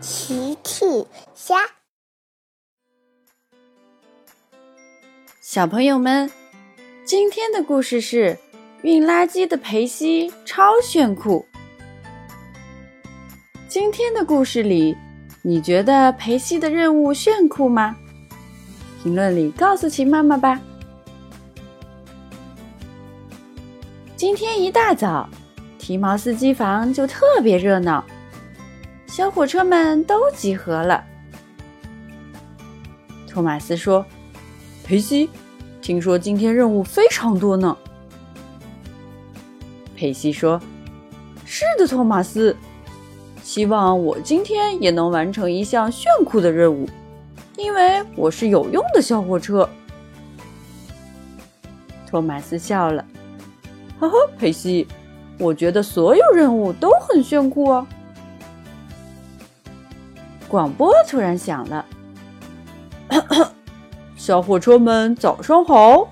奇趣虾，小朋友们，今天的故事是运垃圾的裴西超炫酷。今天的故事里，你觉得裴西的任务炫酷吗？评论里告诉奇妈妈吧。今天一大早，提毛司机房就特别热闹。小火车们都集合了。托马斯说：“佩西，听说今天任务非常多呢。”佩西说：“是的，托马斯，希望我今天也能完成一项炫酷的任务，因为我是有用的小火车。”托马斯笑了：“呵呵，佩西，我觉得所有任务都很炫酷哦。”广播突然响了，小火车们早上好，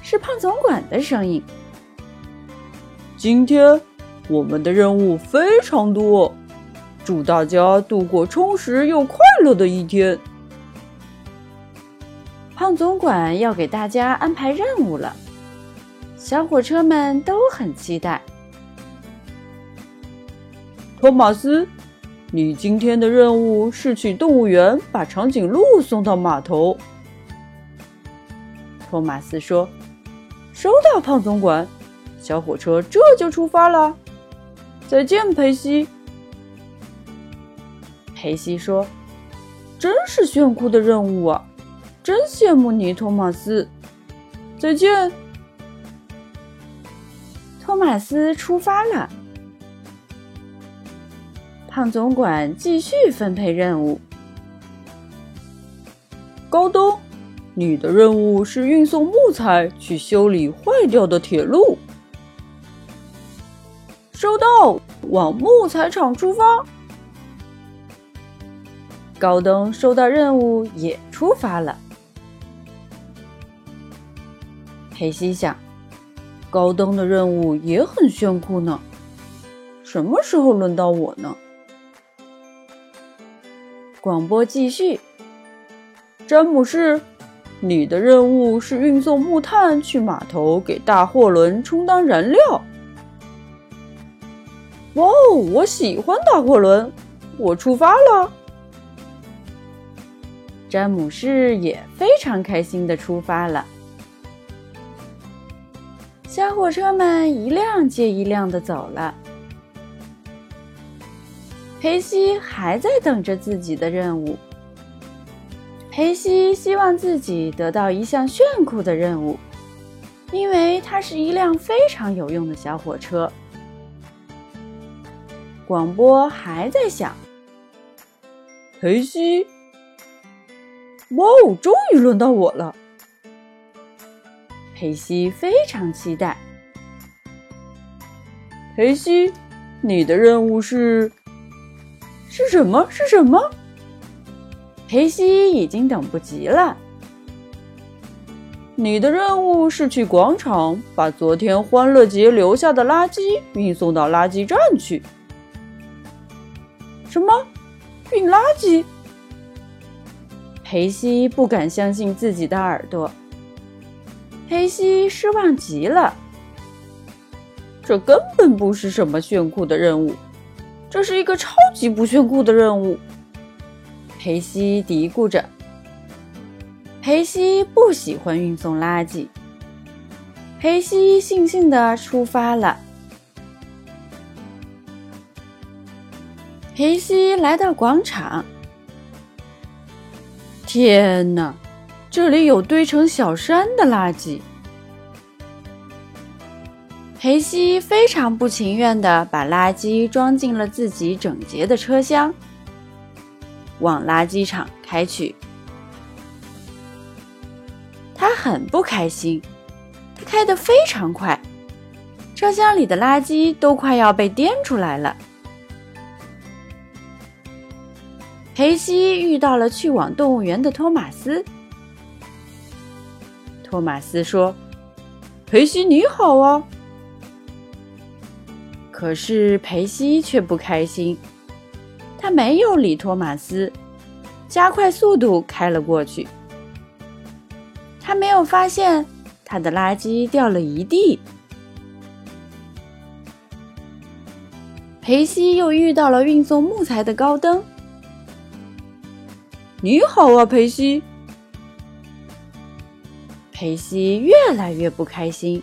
是胖总管的声音。今天我们的任务非常多，祝大家度过充实又快乐的一天。胖总管要给大家安排任务了，小火车们都很期待。托马斯。你今天的任务是去动物园把长颈鹿送到码头。托马斯说：“收到，胖总管。小火车这就出发了。再见，佩西。”佩西说：“真是炫酷的任务啊！真羡慕你，托马斯。再见。”托马斯出发了。胖总管继续分配任务。高登，你的任务是运送木材去修理坏掉的铁路。收到，往木材厂出发。高登收到任务也出发了。裴西想，高登的任务也很炫酷呢。什么时候轮到我呢？广播继续。詹姆士，你的任务是运送木炭去码头，给大货轮充当燃料。哇哦，我喜欢大货轮，我出发了。詹姆士也非常开心的出发了。小火车们一辆接一辆的走了。裴西还在等着自己的任务。裴西希望自己得到一项炫酷的任务，因为它是一辆非常有用的小火车。广播还在响。裴西，哇哦，终于轮到我了！裴西非常期待。裴西，你的任务是？是什么？是什么？裴西已经等不及了。你的任务是去广场，把昨天欢乐节留下的垃圾运送到垃圾站去。什么？运垃圾？裴西不敢相信自己的耳朵。裴西失望极了。这根本不是什么炫酷的任务。这是一个超级不炫酷的任务，裴西嘀咕着。裴西不喜欢运送垃圾。裴西悻悻的出发了。裴西来到广场，天哪，这里有堆成小山的垃圾。裴西非常不情愿地把垃圾装进了自己整洁的车厢，往垃圾场开去。他很不开心，他开得非常快，车厢里的垃圾都快要被颠出来了。裴西遇到了去往动物园的托马斯。托马斯说：“裴西，你好啊。”可是裴西却不开心。他没有理托马斯，加快速度开了过去。他没有发现他的垃圾掉了一地。裴西又遇到了运送木材的高登。你好啊，裴西。裴西越来越不开心，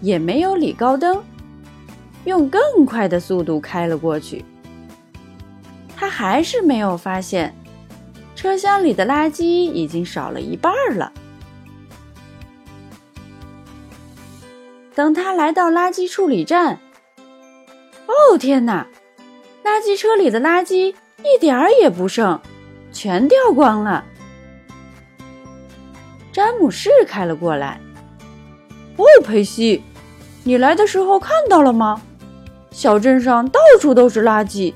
也没有理高登，用更快的速度开了过去。他还是没有发现，车厢里的垃圾已经少了一半了。等他来到垃圾处理站，哦天哪！垃圾车里的垃圾一点儿也不剩，全掉光了。詹姆士开了过来。哦，佩西，你来的时候看到了吗？小镇上到处都是垃圾，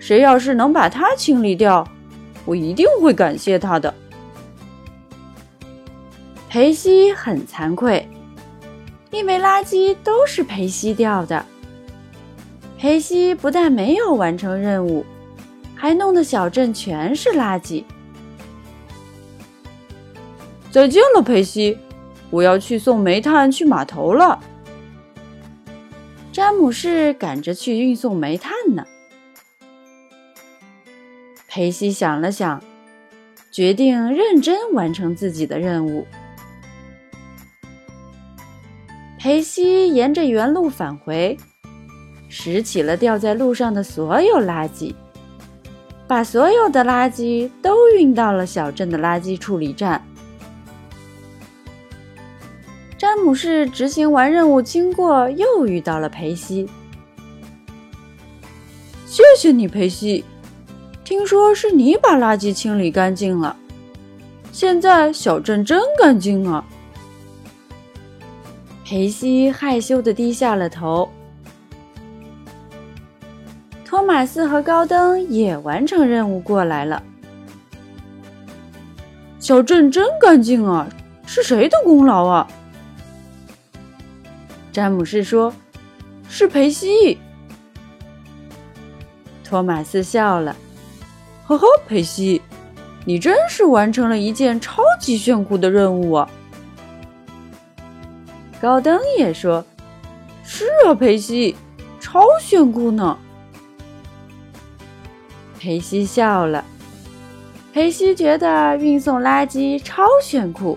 谁要是能把它清理掉，我一定会感谢他的。裴西很惭愧，因为垃圾都是裴西掉的。裴西不但没有完成任务，还弄得小镇全是垃圾。再见了，裴西，我要去送煤炭去码头了。詹姆士赶着去运送煤炭呢。裴西想了想，决定认真完成自己的任务。裴西沿着原路返回。拾起了掉在路上的所有垃圾，把所有的垃圾都运到了小镇的垃圾处理站。詹姆士执行完任务经过，又遇到了裴西。谢谢你，裴西。听说是你把垃圾清理干净了，现在小镇真干净啊。裴西害羞的低下了头。托马斯和高登也完成任务过来了。小镇真干净啊，是谁的功劳啊？詹姆士说：“是裴西。”托马斯笑了：“呵呵，裴西，你真是完成了一件超级炫酷的任务啊！”高登也说：“是啊，裴西，超炫酷呢。”裴西笑了。裴西觉得运送垃圾超炫酷，